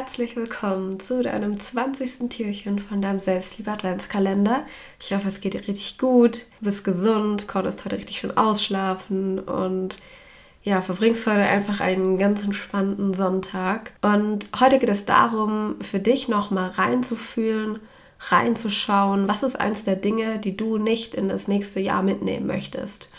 Herzlich willkommen zu deinem 20. Türchen von deinem Selbstliebe Adventskalender. Ich hoffe, es geht dir richtig gut, du bist gesund, konntest heute richtig schön ausschlafen und ja, verbringst heute einfach einen ganz entspannten Sonntag. Und heute geht es darum, für dich nochmal reinzufühlen, reinzuschauen, was ist eins der Dinge, die du nicht in das nächste Jahr mitnehmen möchtest.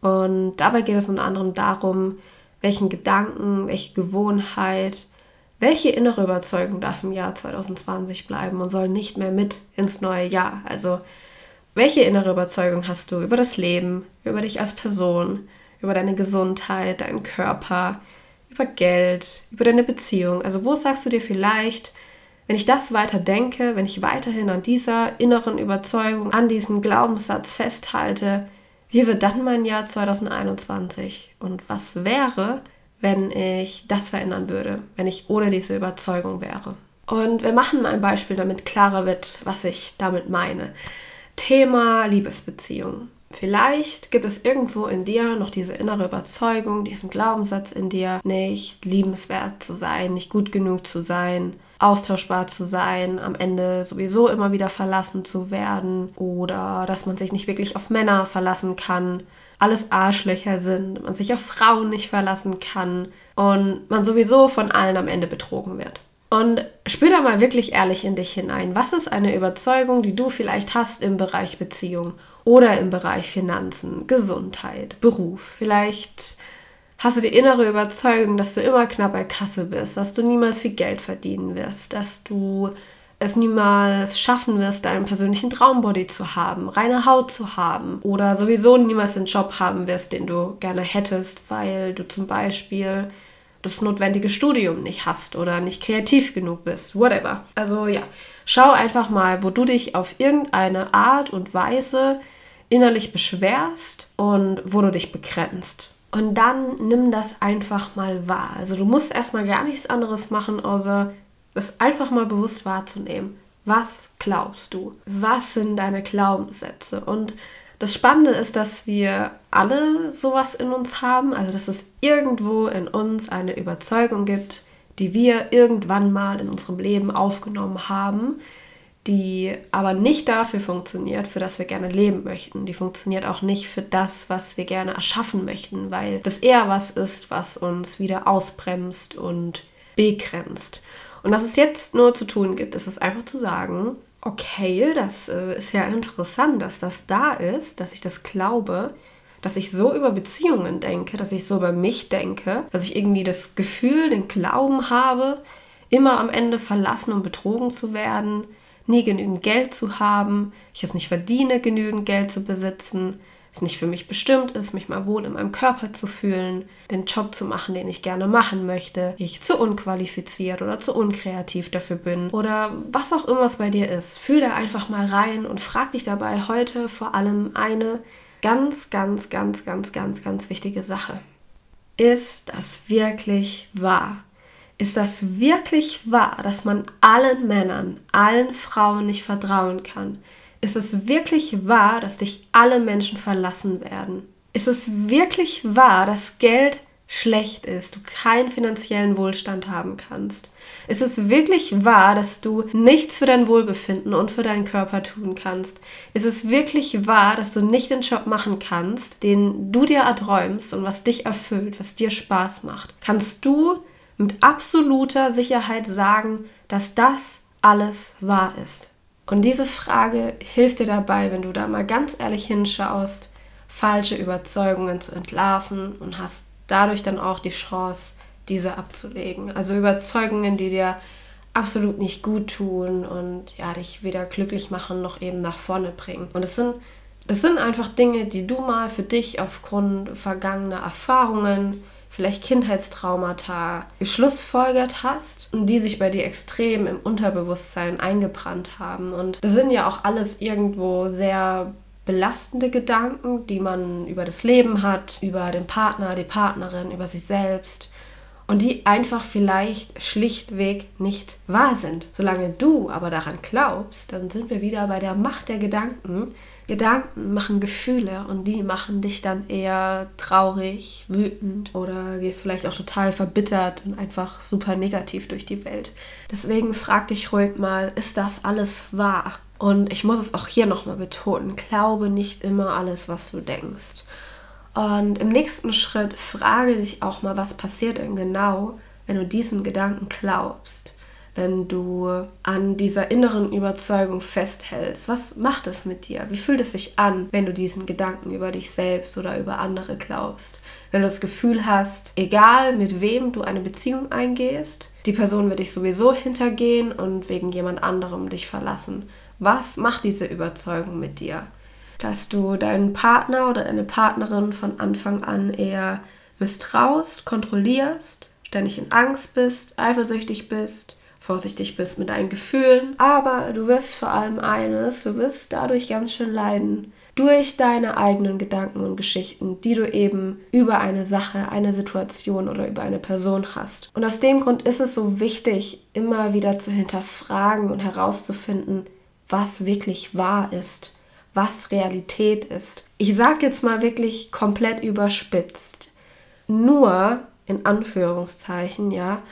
Und dabei geht es unter anderem darum, welchen Gedanken, welche Gewohnheit, welche innere Überzeugung darf im Jahr 2020 bleiben und soll nicht mehr mit ins neue Jahr. Also welche innere Überzeugung hast du über das Leben, über dich als Person, über deine Gesundheit, deinen Körper, über Geld, über deine Beziehung? Also wo sagst du dir vielleicht, wenn ich das weiter denke, wenn ich weiterhin an dieser inneren Überzeugung, an diesem Glaubenssatz festhalte, wie wird dann mein Jahr 2021? Und was wäre, wenn ich das verändern würde, wenn ich ohne diese Überzeugung wäre? Und wir machen mal ein Beispiel, damit klarer wird, was ich damit meine. Thema Liebesbeziehung. Vielleicht gibt es irgendwo in dir noch diese innere Überzeugung, diesen Glaubenssatz in dir, nicht liebenswert zu sein, nicht gut genug zu sein, austauschbar zu sein, am Ende sowieso immer wieder verlassen zu werden oder dass man sich nicht wirklich auf Männer verlassen kann, alles Arschlöcher sind, man sich auf Frauen nicht verlassen kann und man sowieso von allen am Ende betrogen wird. Und spür da mal wirklich ehrlich in dich hinein. Was ist eine Überzeugung, die du vielleicht hast im Bereich Beziehung oder im Bereich Finanzen, Gesundheit, Beruf? Vielleicht hast du die innere Überzeugung, dass du immer knapp bei Kasse bist, dass du niemals viel Geld verdienen wirst, dass du es niemals schaffen wirst, deinen persönlichen Traumbody zu haben, reine Haut zu haben oder sowieso niemals den Job haben wirst, den du gerne hättest, weil du zum Beispiel das notwendige Studium nicht hast oder nicht kreativ genug bist, whatever. Also ja, schau einfach mal, wo du dich auf irgendeine Art und Weise innerlich beschwerst und wo du dich begrenzt. Und dann nimm das einfach mal wahr. Also du musst erstmal gar nichts anderes machen, außer das einfach mal bewusst wahrzunehmen. Was glaubst du? Was sind deine Glaubenssätze? Und das Spannende ist, dass wir alle sowas in uns haben, also dass es irgendwo in uns eine Überzeugung gibt, die wir irgendwann mal in unserem Leben aufgenommen haben, die aber nicht dafür funktioniert, für das wir gerne leben möchten. Die funktioniert auch nicht für das, was wir gerne erschaffen möchten, weil das eher was ist, was uns wieder ausbremst und begrenzt. Und was es jetzt nur zu tun gibt, ist es einfach zu sagen, okay, das äh, ist ja interessant, dass das da ist, dass ich das glaube, dass ich so über Beziehungen denke, dass ich so über mich denke, dass ich irgendwie das Gefühl, den Glauben habe, immer am Ende verlassen und betrogen zu werden, nie genügend Geld zu haben, ich es nicht verdiene, genügend Geld zu besitzen, es nicht für mich bestimmt ist, mich mal wohl in meinem Körper zu fühlen, den Job zu machen, den ich gerne machen möchte, ich zu unqualifiziert oder zu unkreativ dafür bin oder was auch immer es bei dir ist. Fühl da einfach mal rein und frag dich dabei heute vor allem eine ganz, ganz, ganz, ganz, ganz, ganz wichtige Sache. Ist das wirklich wahr? Ist das wirklich wahr, dass man allen Männern, allen Frauen nicht vertrauen kann? Ist es wirklich wahr, dass dich alle Menschen verlassen werden? Ist es wirklich wahr, dass Geld schlecht ist, du keinen finanziellen Wohlstand haben kannst? Ist es wirklich wahr, dass du nichts für dein Wohlbefinden und für deinen Körper tun kannst? Ist es wirklich wahr, dass du nicht den Job machen kannst, den du dir erträumst und was dich erfüllt, was dir Spaß macht? Kannst du mit absoluter Sicherheit sagen, dass das alles wahr ist? Und diese Frage hilft dir dabei, wenn du da mal ganz ehrlich hinschaust, falsche Überzeugungen zu entlarven und hast dadurch dann auch die Chance, diese abzulegen. Also Überzeugungen, die dir absolut nicht gut tun und ja, dich weder glücklich machen noch eben nach vorne bringen. Und es sind, das sind einfach Dinge, die du mal für dich aufgrund vergangener Erfahrungen vielleicht Kindheitstraumata geschlussfolgert hast und die sich bei dir extrem im Unterbewusstsein eingebrannt haben. Und das sind ja auch alles irgendwo sehr belastende Gedanken, die man über das Leben hat, über den Partner, die Partnerin, über sich selbst und die einfach vielleicht schlichtweg nicht wahr sind. Solange du aber daran glaubst, dann sind wir wieder bei der Macht der Gedanken, Gedanken machen Gefühle und die machen dich dann eher traurig, wütend oder gehst vielleicht auch total verbittert und einfach super negativ durch die Welt. Deswegen frag dich ruhig mal, ist das alles wahr? Und ich muss es auch hier nochmal betonen, glaube nicht immer alles, was du denkst. Und im nächsten Schritt frage dich auch mal, was passiert denn genau, wenn du diesen Gedanken glaubst wenn du an dieser inneren Überzeugung festhältst? Was macht es mit dir? Wie fühlt es sich an, wenn du diesen Gedanken über dich selbst oder über andere glaubst? Wenn du das Gefühl hast, egal mit wem du eine Beziehung eingehst, die Person wird dich sowieso hintergehen und wegen jemand anderem dich verlassen. Was macht diese Überzeugung mit dir? Dass du deinen Partner oder deine Partnerin von Anfang an eher misstraust, kontrollierst, ständig in Angst bist, eifersüchtig bist, vorsichtig bist mit deinen Gefühlen. Aber du wirst vor allem eines, du wirst dadurch ganz schön leiden. Durch deine eigenen Gedanken und Geschichten, die du eben über eine Sache, eine Situation oder über eine Person hast. Und aus dem Grund ist es so wichtig, immer wieder zu hinterfragen und herauszufinden, was wirklich wahr ist, was Realität ist. Ich sage jetzt mal wirklich komplett überspitzt. Nur in Anführungszeichen, ja,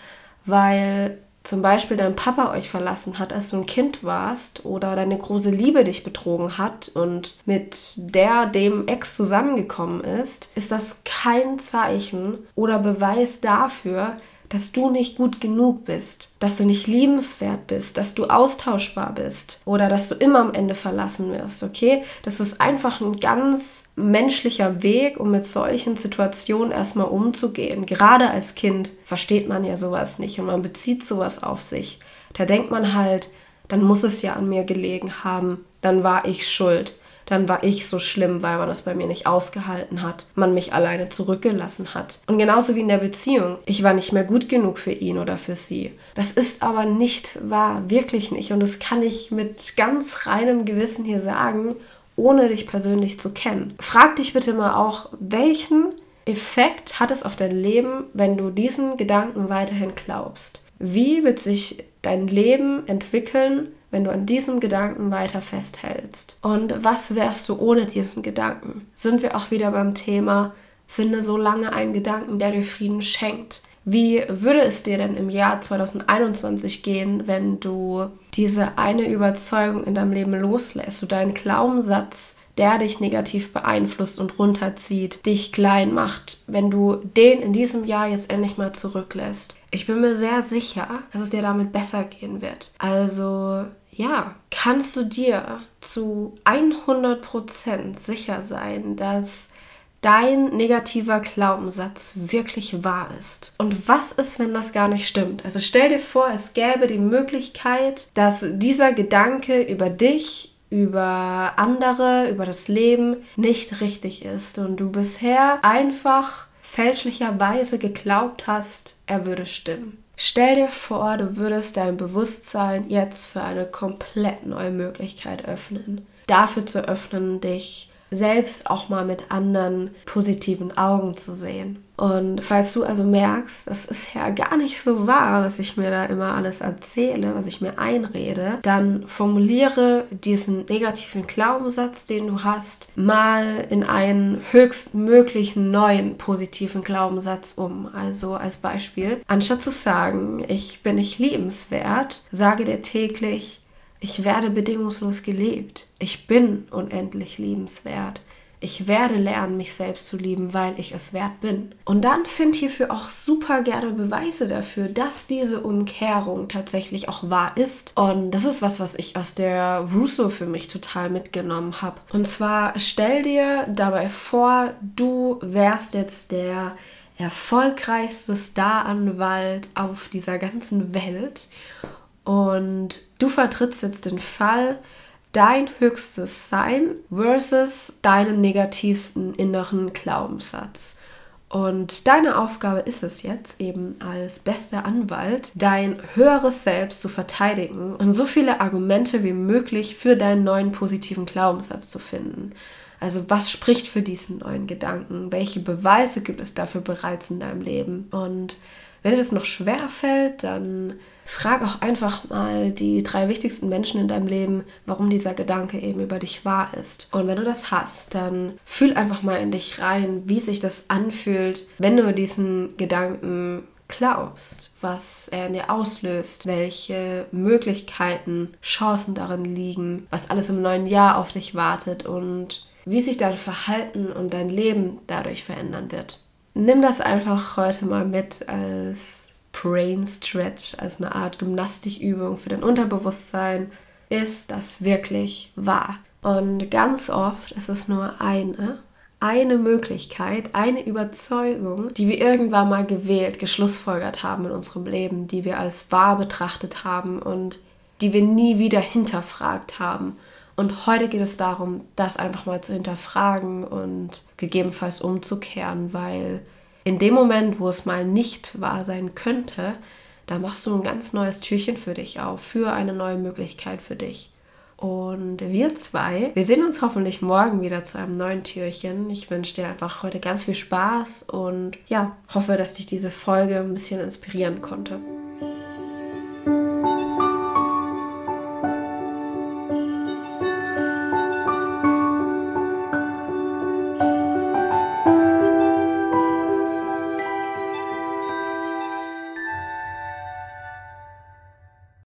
weil zum Beispiel dein Papa euch verlassen hat, als du ein Kind warst, oder deine große Liebe dich betrogen hat und mit der dem Ex zusammengekommen ist, ist das kein Zeichen oder Beweis dafür, dass du nicht gut genug bist, dass du nicht liebenswert bist, dass du austauschbar bist oder dass du immer am Ende verlassen wirst, okay? Das ist einfach ein ganz menschlicher Weg, um mit solchen Situationen erstmal umzugehen. Gerade als Kind versteht man ja sowas nicht und man bezieht sowas auf sich. Da denkt man halt, dann muss es ja an mir gelegen haben, dann war ich schuld dann war ich so schlimm, weil man das bei mir nicht ausgehalten hat, man mich alleine zurückgelassen hat. Und genauso wie in der Beziehung, ich war nicht mehr gut genug für ihn oder für sie. Das ist aber nicht wahr, wirklich nicht. Und das kann ich mit ganz reinem Gewissen hier sagen, ohne dich persönlich zu kennen. Frag dich bitte mal auch, welchen Effekt hat es auf dein Leben, wenn du diesen Gedanken weiterhin glaubst? Wie wird sich dein Leben entwickeln, wenn du an diesem Gedanken weiter festhältst. Und was wärst du ohne diesen Gedanken? Sind wir auch wieder beim Thema, finde so lange einen Gedanken, der dir Frieden schenkt. Wie würde es dir denn im Jahr 2021 gehen, wenn du diese eine Überzeugung in deinem Leben loslässt, du deinen Glaubenssatz, der dich negativ beeinflusst und runterzieht, dich klein macht, wenn du den in diesem Jahr jetzt endlich mal zurücklässt? Ich bin mir sehr sicher, dass es dir damit besser gehen wird. Also ja, kannst du dir zu 100% sicher sein, dass dein negativer Glaubenssatz wirklich wahr ist. Und was ist, wenn das gar nicht stimmt? Also stell dir vor, es gäbe die Möglichkeit, dass dieser Gedanke über dich, über andere, über das Leben nicht richtig ist und du bisher einfach fälschlicherweise geglaubt hast, er würde stimmen. Stell dir vor, du würdest dein Bewusstsein jetzt für eine komplett neue Möglichkeit öffnen. Dafür zu öffnen, dich selbst auch mal mit anderen positiven Augen zu sehen. Und falls du also merkst, das ist ja gar nicht so wahr, was ich mir da immer alles erzähle, was ich mir einrede, dann formuliere diesen negativen Glaubenssatz, den du hast, mal in einen höchstmöglichen neuen positiven Glaubenssatz um. Also als Beispiel, anstatt zu sagen, ich bin nicht liebenswert, sage dir täglich, ich werde bedingungslos gelebt. Ich bin unendlich liebenswert. Ich werde lernen, mich selbst zu lieben, weil ich es wert bin. Und dann find hierfür auch super gerne Beweise dafür, dass diese Umkehrung tatsächlich auch wahr ist. Und das ist was, was ich aus der Russo für mich total mitgenommen habe. Und zwar stell dir dabei vor, du wärst jetzt der erfolgreichste Staranwalt auf dieser ganzen Welt und du vertrittst jetzt den Fall, dein höchstes Sein versus deinen negativsten inneren Glaubenssatz. Und deine Aufgabe ist es jetzt eben als bester Anwalt, dein höheres Selbst zu verteidigen und so viele Argumente wie möglich für deinen neuen positiven Glaubenssatz zu finden. Also was spricht für diesen neuen Gedanken? Welche Beweise gibt es dafür bereits in deinem Leben? Und Wenn dir das noch schwer fällt, dann frag auch einfach mal die drei wichtigsten Menschen in deinem Leben, warum dieser Gedanke eben über dich wahr ist. Und wenn du das hast, dann fühl einfach mal in dich rein, wie sich das anfühlt, wenn du diesen Gedanken glaubst, was er in dir auslöst, welche Möglichkeiten, Chancen darin liegen, was alles im neuen Jahr auf dich wartet und wie sich dein Verhalten und dein Leben dadurch verändern wird. Nimm das einfach heute mal mit als Brain Stretch, als eine Art Gymnastikübung für dein Unterbewusstsein. Ist das wirklich wahr? Und ganz oft ist es nur eine, eine Möglichkeit, eine Überzeugung, die wir irgendwann mal gewählt, geschlussfolgert haben in unserem Leben, die wir als wahr betrachtet haben und die wir nie wieder hinterfragt haben. Und heute geht es darum, das einfach mal zu hinterfragen und gegebenenfalls umzukehren, weil in dem Moment, wo es mal nicht wahr sein könnte, da machst du ein ganz neues Türchen für dich auf, für eine neue Möglichkeit für dich. Und wir zwei, wir sehen uns hoffentlich morgen wieder zu einem neuen Türchen. Ich wünsche dir einfach heute ganz viel Spaß und ja, hoffe, dass dich diese Folge ein bisschen inspirieren konnte.